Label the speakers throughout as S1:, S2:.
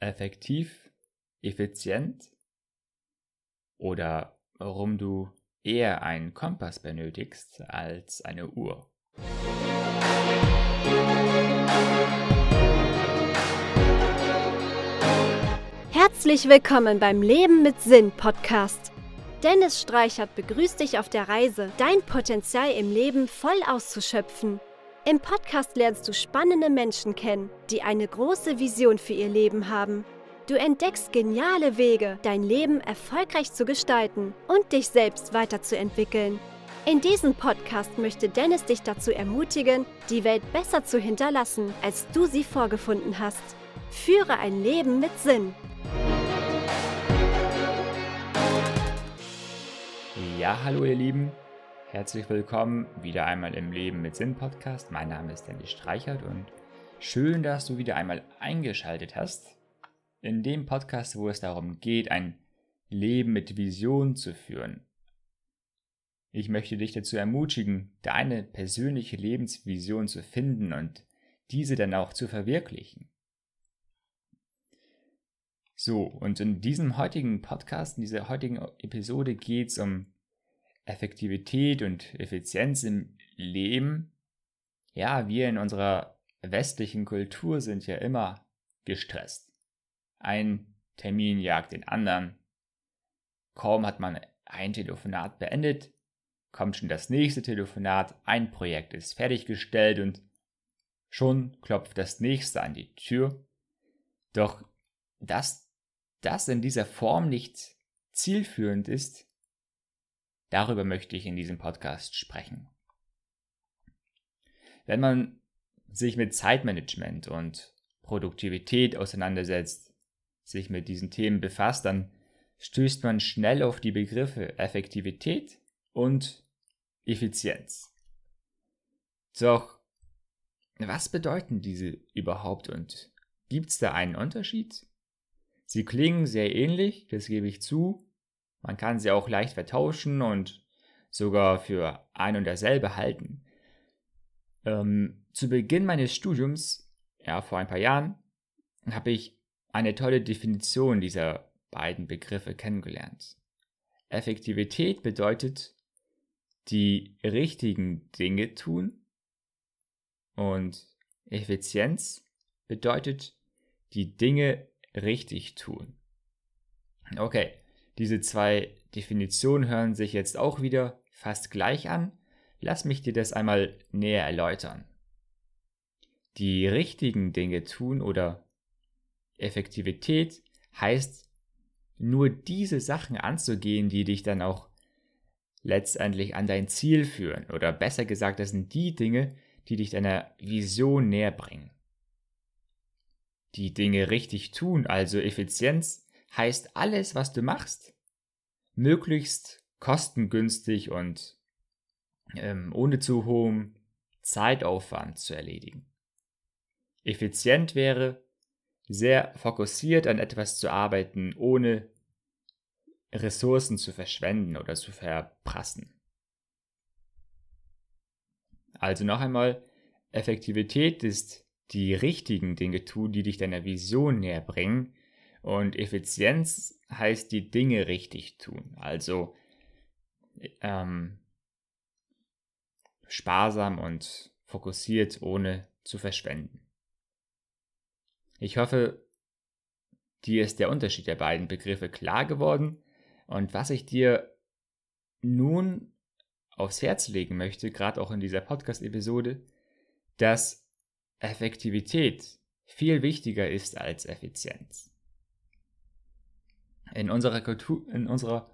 S1: effektiv, effizient oder warum du eher einen Kompass benötigst als eine Uhr.
S2: Herzlich willkommen beim Leben mit Sinn Podcast. Dennis Streichert begrüßt dich auf der Reise, dein Potenzial im Leben voll auszuschöpfen. Im Podcast lernst du spannende Menschen kennen, die eine große Vision für ihr Leben haben. Du entdeckst geniale Wege, dein Leben erfolgreich zu gestalten und dich selbst weiterzuentwickeln. In diesem Podcast möchte Dennis dich dazu ermutigen, die Welt besser zu hinterlassen, als du sie vorgefunden hast. Führe ein Leben mit Sinn.
S1: Ja, hallo ihr Lieben. Herzlich willkommen wieder einmal im Leben mit Sinn Podcast. Mein Name ist Dennis Streichert und schön, dass du wieder einmal eingeschaltet hast. In dem Podcast, wo es darum geht, ein Leben mit Vision zu führen. Ich möchte dich dazu ermutigen, deine persönliche Lebensvision zu finden und diese dann auch zu verwirklichen. So, und in diesem heutigen Podcast, in dieser heutigen Episode geht es um Effektivität und Effizienz im Leben, ja, wir in unserer westlichen Kultur sind ja immer gestresst. Ein Termin jagt den anderen. Kaum hat man ein Telefonat beendet, kommt schon das nächste Telefonat, ein Projekt ist fertiggestellt und schon klopft das nächste an die Tür. Doch dass das in dieser Form nicht zielführend ist, Darüber möchte ich in diesem Podcast sprechen. Wenn man sich mit Zeitmanagement und Produktivität auseinandersetzt, sich mit diesen Themen befasst, dann stößt man schnell auf die Begriffe Effektivität und Effizienz. Doch was bedeuten diese überhaupt und gibt es da einen Unterschied? Sie klingen sehr ähnlich, das gebe ich zu, man kann sie auch leicht vertauschen und sogar für ein und derselbe halten. Ähm, zu Beginn meines Studiums, ja, vor ein paar Jahren, habe ich eine tolle Definition dieser beiden Begriffe kennengelernt. Effektivität bedeutet die richtigen Dinge tun und Effizienz bedeutet die Dinge richtig tun. Okay, diese zwei Definitionen hören sich jetzt auch wieder fast gleich an. Lass mich dir das einmal näher erläutern. Die richtigen Dinge tun oder Effektivität heißt nur diese Sachen anzugehen, die dich dann auch letztendlich an dein Ziel führen. Oder besser gesagt, das sind die Dinge, die dich deiner Vision näher bringen. Die Dinge richtig tun, also Effizienz, heißt alles, was du machst, möglichst kostengünstig und ähm, ohne zu hohem Zeitaufwand zu erledigen. Effizient wäre, sehr fokussiert an etwas zu arbeiten, ohne Ressourcen zu verschwenden oder zu verprassen. Also noch einmal, Effektivität ist die richtigen Dinge tun, die dich deiner Vision näher bringen, und Effizienz heißt die Dinge richtig tun. Also ähm, sparsam und fokussiert, ohne zu verschwenden. Ich hoffe, dir ist der Unterschied der beiden Begriffe klar geworden und was ich dir nun aufs Herz legen möchte, gerade auch in dieser Podcast-Episode, dass Effektivität viel wichtiger ist als Effizienz. In unserer, Kultur, in unserer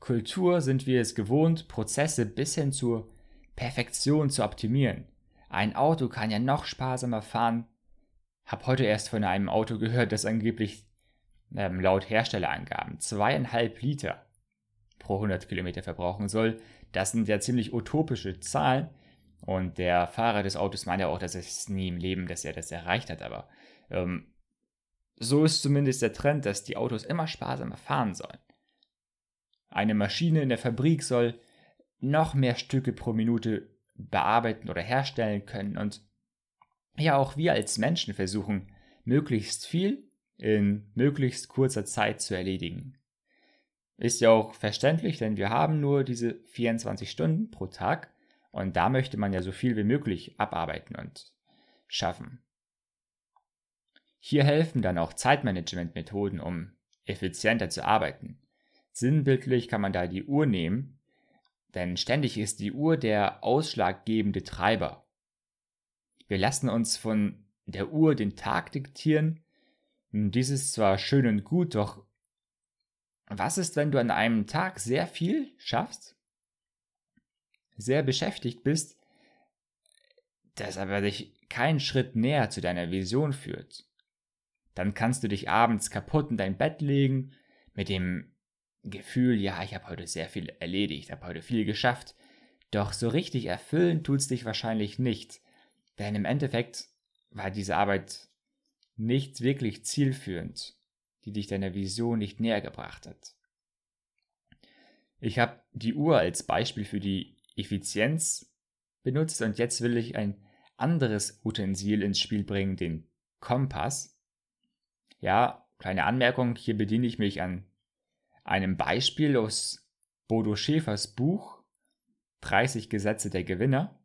S1: Kultur sind wir es gewohnt, Prozesse bis hin zur Perfektion zu optimieren. Ein Auto kann ja noch sparsamer fahren. Hab heute erst von einem Auto gehört, das angeblich ähm, laut Herstellerangaben zweieinhalb Liter pro 100 Kilometer verbrauchen soll. Das sind ja ziemlich utopische Zahlen. Und der Fahrer des Autos meint ja auch, dass es nie im Leben, dass er das erreicht hat. Aber ähm, so ist zumindest der Trend, dass die Autos immer sparsamer fahren sollen. Eine Maschine in der Fabrik soll noch mehr Stücke pro Minute bearbeiten oder herstellen können und ja, auch wir als Menschen versuchen, möglichst viel in möglichst kurzer Zeit zu erledigen. Ist ja auch verständlich, denn wir haben nur diese 24 Stunden pro Tag und da möchte man ja so viel wie möglich abarbeiten und schaffen. Hier helfen dann auch Zeitmanagement-Methoden, um effizienter zu arbeiten. Sinnbildlich kann man da die Uhr nehmen, denn ständig ist die Uhr der ausschlaggebende Treiber. Wir lassen uns von der Uhr den Tag diktieren. Dies ist zwar schön und gut, doch was ist, wenn du an einem Tag sehr viel schaffst, sehr beschäftigt bist, das aber dich keinen Schritt näher zu deiner Vision führt? Dann kannst du dich abends kaputt in dein Bett legen, mit dem Gefühl, ja, ich habe heute sehr viel erledigt, habe heute viel geschafft. Doch so richtig erfüllen tut's dich wahrscheinlich nicht. Denn im Endeffekt war diese Arbeit nicht wirklich zielführend, die dich deiner Vision nicht näher gebracht hat. Ich habe die Uhr als Beispiel für die Effizienz benutzt und jetzt will ich ein anderes Utensil ins Spiel bringen, den Kompass. Ja, kleine Anmerkung, hier bediene ich mich an einem Beispiel aus Bodo Schäfers Buch 30 Gesetze der Gewinner,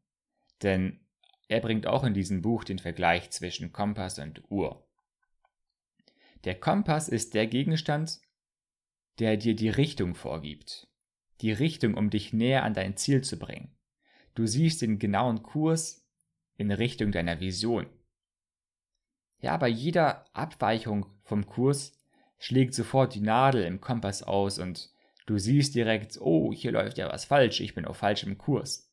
S1: denn er bringt auch in diesem Buch den Vergleich zwischen Kompass und Uhr. Der Kompass ist der Gegenstand, der dir die Richtung vorgibt. Die Richtung, um dich näher an dein Ziel zu bringen. Du siehst den genauen Kurs in Richtung deiner Vision. Ja, bei jeder Abweichung vom Kurs schlägt sofort die Nadel im Kompass aus und du siehst direkt, oh, hier läuft ja was falsch, ich bin auf falschem Kurs.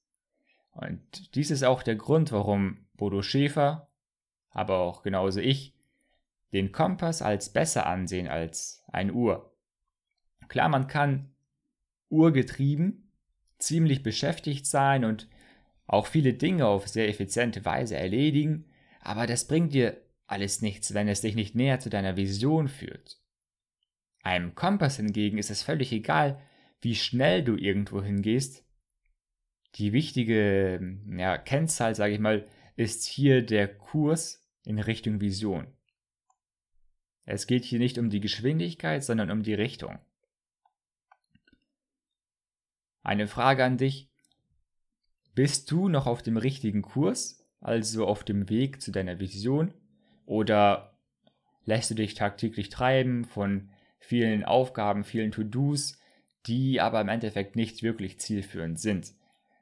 S1: Und dies ist auch der Grund, warum Bodo Schäfer, aber auch genauso ich, den Kompass als besser ansehen als ein Uhr. Klar, man kann urgetrieben ziemlich beschäftigt sein und auch viele Dinge auf sehr effiziente Weise erledigen, aber das bringt dir alles nichts, wenn es dich nicht näher zu deiner Vision führt. Einem Kompass hingegen ist es völlig egal, wie schnell du irgendwo hingehst, die wichtige ja, Kennzahl, sage ich mal, ist hier der Kurs in Richtung Vision. Es geht hier nicht um die Geschwindigkeit, sondern um die Richtung. Eine Frage an dich. Bist du noch auf dem richtigen Kurs, also auf dem Weg zu deiner Vision? Oder lässt du dich tagtäglich treiben von vielen Aufgaben, vielen To-Dos, die aber im Endeffekt nicht wirklich zielführend sind?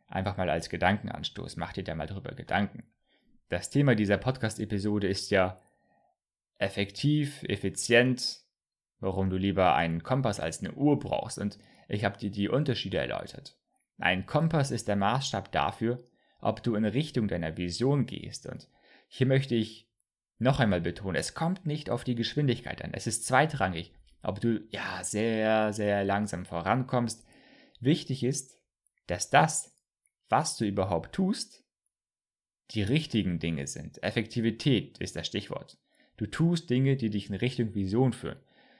S1: Einfach mal als Gedankenanstoß. Mach dir da mal drüber Gedanken. Das Thema dieser Podcast-Episode ist ja effektiv, effizient, warum du lieber einen Kompass als eine Uhr brauchst. Und ich habe dir die Unterschiede erläutert. Ein Kompass ist der Maßstab dafür, ob du in Richtung deiner Vision gehst. Und hier möchte ich noch einmal betonen, es kommt nicht auf die Geschwindigkeit an. Es ist zweitrangig, ob du ja sehr, sehr langsam vorankommst. Wichtig ist, dass das, was du überhaupt tust, die richtigen Dinge sind. Effektivität ist das Stichwort. Du tust Dinge, die dich in Richtung Vision führen.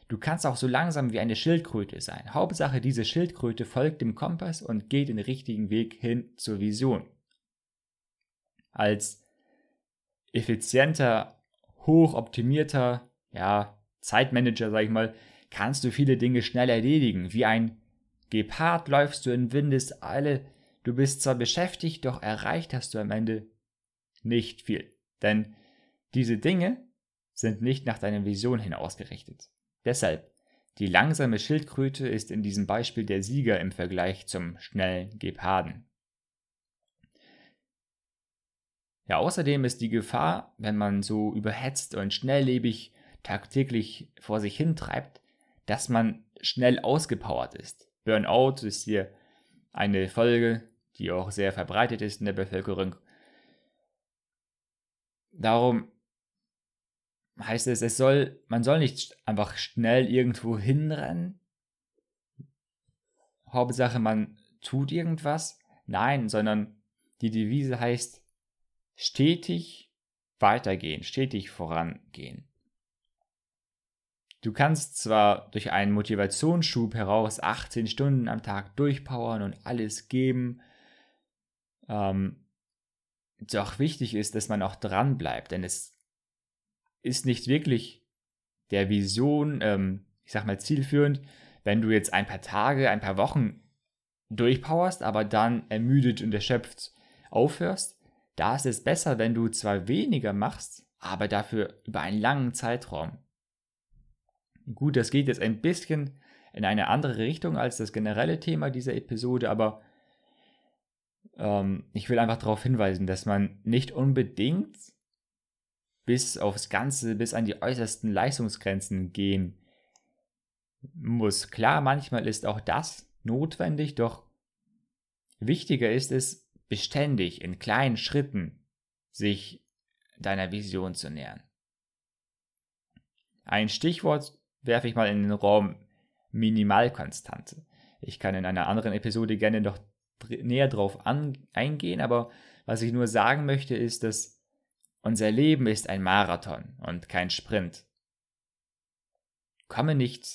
S1: Du kannst auch so langsam wie eine Schildkröte sein. Hauptsache, diese Schildkröte folgt dem Kompass und geht den richtigen Weg hin zur Vision. Als effizienter, hochoptimierter, ja, Zeitmanager, sag ich mal, kannst du viele Dinge schnell erledigen. Wie ein Gepard läufst du in Windeseile Du bist zwar beschäftigt, doch erreicht hast du am Ende nicht viel. Denn diese Dinge sind nicht nach deiner Vision hin ausgerichtet. Deshalb, die langsame Schildkröte ist in diesem Beispiel der Sieger im Vergleich zum schnellen Geparden. Ja, außerdem ist die Gefahr, wenn man so überhetzt und schnelllebig tagtäglich vor sich hintreibt, dass man schnell ausgepowert ist. Burnout ist hier eine Folge die auch sehr verbreitet ist in der Bevölkerung. Darum heißt es, es soll, man soll nicht einfach schnell irgendwo hinrennen. Hauptsache, man tut irgendwas. Nein, sondern die Devise heißt stetig weitergehen, stetig vorangehen. Du kannst zwar durch einen Motivationsschub heraus 18 Stunden am Tag durchpowern und alles geben, ähm, doch wichtig ist, dass man auch dran bleibt, denn es ist nicht wirklich der Vision, ähm, ich sag mal, zielführend, wenn du jetzt ein paar Tage, ein paar Wochen durchpowerst, aber dann ermüdet und erschöpft aufhörst. Da ist es besser, wenn du zwar weniger machst, aber dafür über einen langen Zeitraum. Gut, das geht jetzt ein bisschen in eine andere Richtung als das generelle Thema dieser Episode, aber ähm, ich will einfach darauf hinweisen, dass man nicht unbedingt bis aufs Ganze, bis an die äußersten Leistungsgrenzen gehen muss. Klar, manchmal ist auch das notwendig, doch wichtiger ist es, beständig in kleinen Schritten sich deiner Vision zu nähern. Ein Stichwort werfe ich mal in den Raum Minimalkonstante. Ich kann in einer anderen Episode gerne noch näher drauf an, eingehen, aber was ich nur sagen möchte ist, dass unser Leben ist ein Marathon und kein Sprint. Komme nicht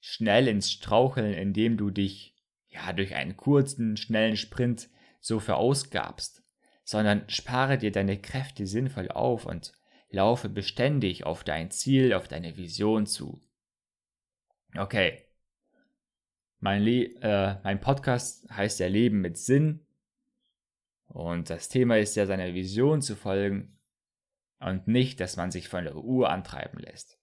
S1: schnell ins Straucheln, indem du dich ja durch einen kurzen, schnellen Sprint so verausgabst, sondern spare dir deine Kräfte sinnvoll auf und laufe beständig auf dein Ziel, auf deine Vision zu. Okay. Mein, Le äh, mein Podcast heißt ja Leben mit Sinn. Und das Thema ist ja seiner Vision zu folgen und nicht, dass man sich von der Uhr antreiben lässt.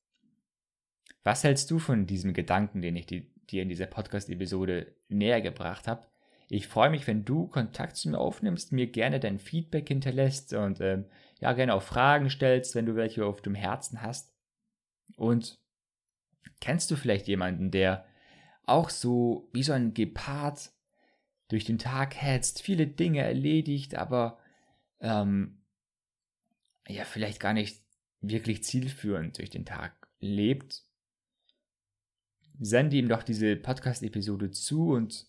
S1: Was hältst du von diesem Gedanken, den ich dir in dieser Podcast-Episode näher gebracht habe? Ich freue mich, wenn du Kontakt zu mir aufnimmst, mir gerne dein Feedback hinterlässt und ähm, ja, gerne auch Fragen stellst, wenn du welche auf dem Herzen hast. Und kennst du vielleicht jemanden, der auch so wie so ein Gepard durch den Tag hetzt, viele Dinge erledigt, aber ähm, ja, vielleicht gar nicht wirklich zielführend durch den Tag lebt? Sende ihm doch diese Podcast-Episode zu und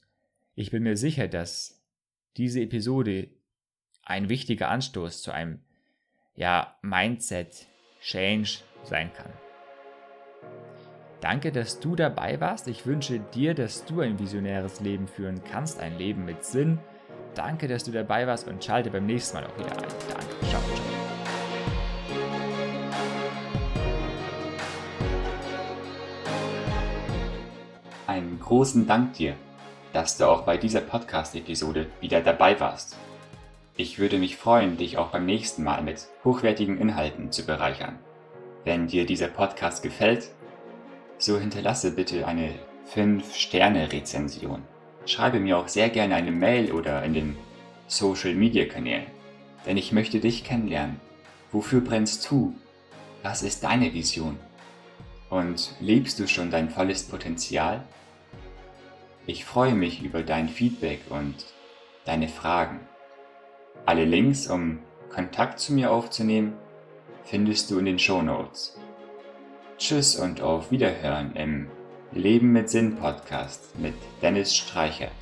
S1: ich bin mir sicher, dass diese Episode ein wichtiger Anstoß zu einem ja, Mindset-Change sein kann. Danke, dass du dabei warst. Ich wünsche dir, dass du ein visionäres Leben führen kannst, ein Leben mit Sinn. Danke, dass du dabei warst und schalte beim nächsten Mal auch wieder ein. Danke. Ciao, ciao.
S3: Einen großen Dank dir dass du auch bei dieser Podcast-Episode wieder dabei warst. Ich würde mich freuen, dich auch beim nächsten Mal mit hochwertigen Inhalten zu bereichern. Wenn dir dieser Podcast gefällt, so hinterlasse bitte eine 5-Sterne-Rezension. Schreibe mir auch sehr gerne eine Mail oder in den Social-Media-Kanälen, denn ich möchte dich kennenlernen. Wofür brennst du? Was ist deine Vision? Und lebst du schon dein volles Potenzial? Ich freue mich über dein Feedback und deine Fragen. Alle Links, um Kontakt zu mir aufzunehmen, findest du in den Show Notes. Tschüss und auf Wiederhören im Leben mit Sinn Podcast mit Dennis Streichert.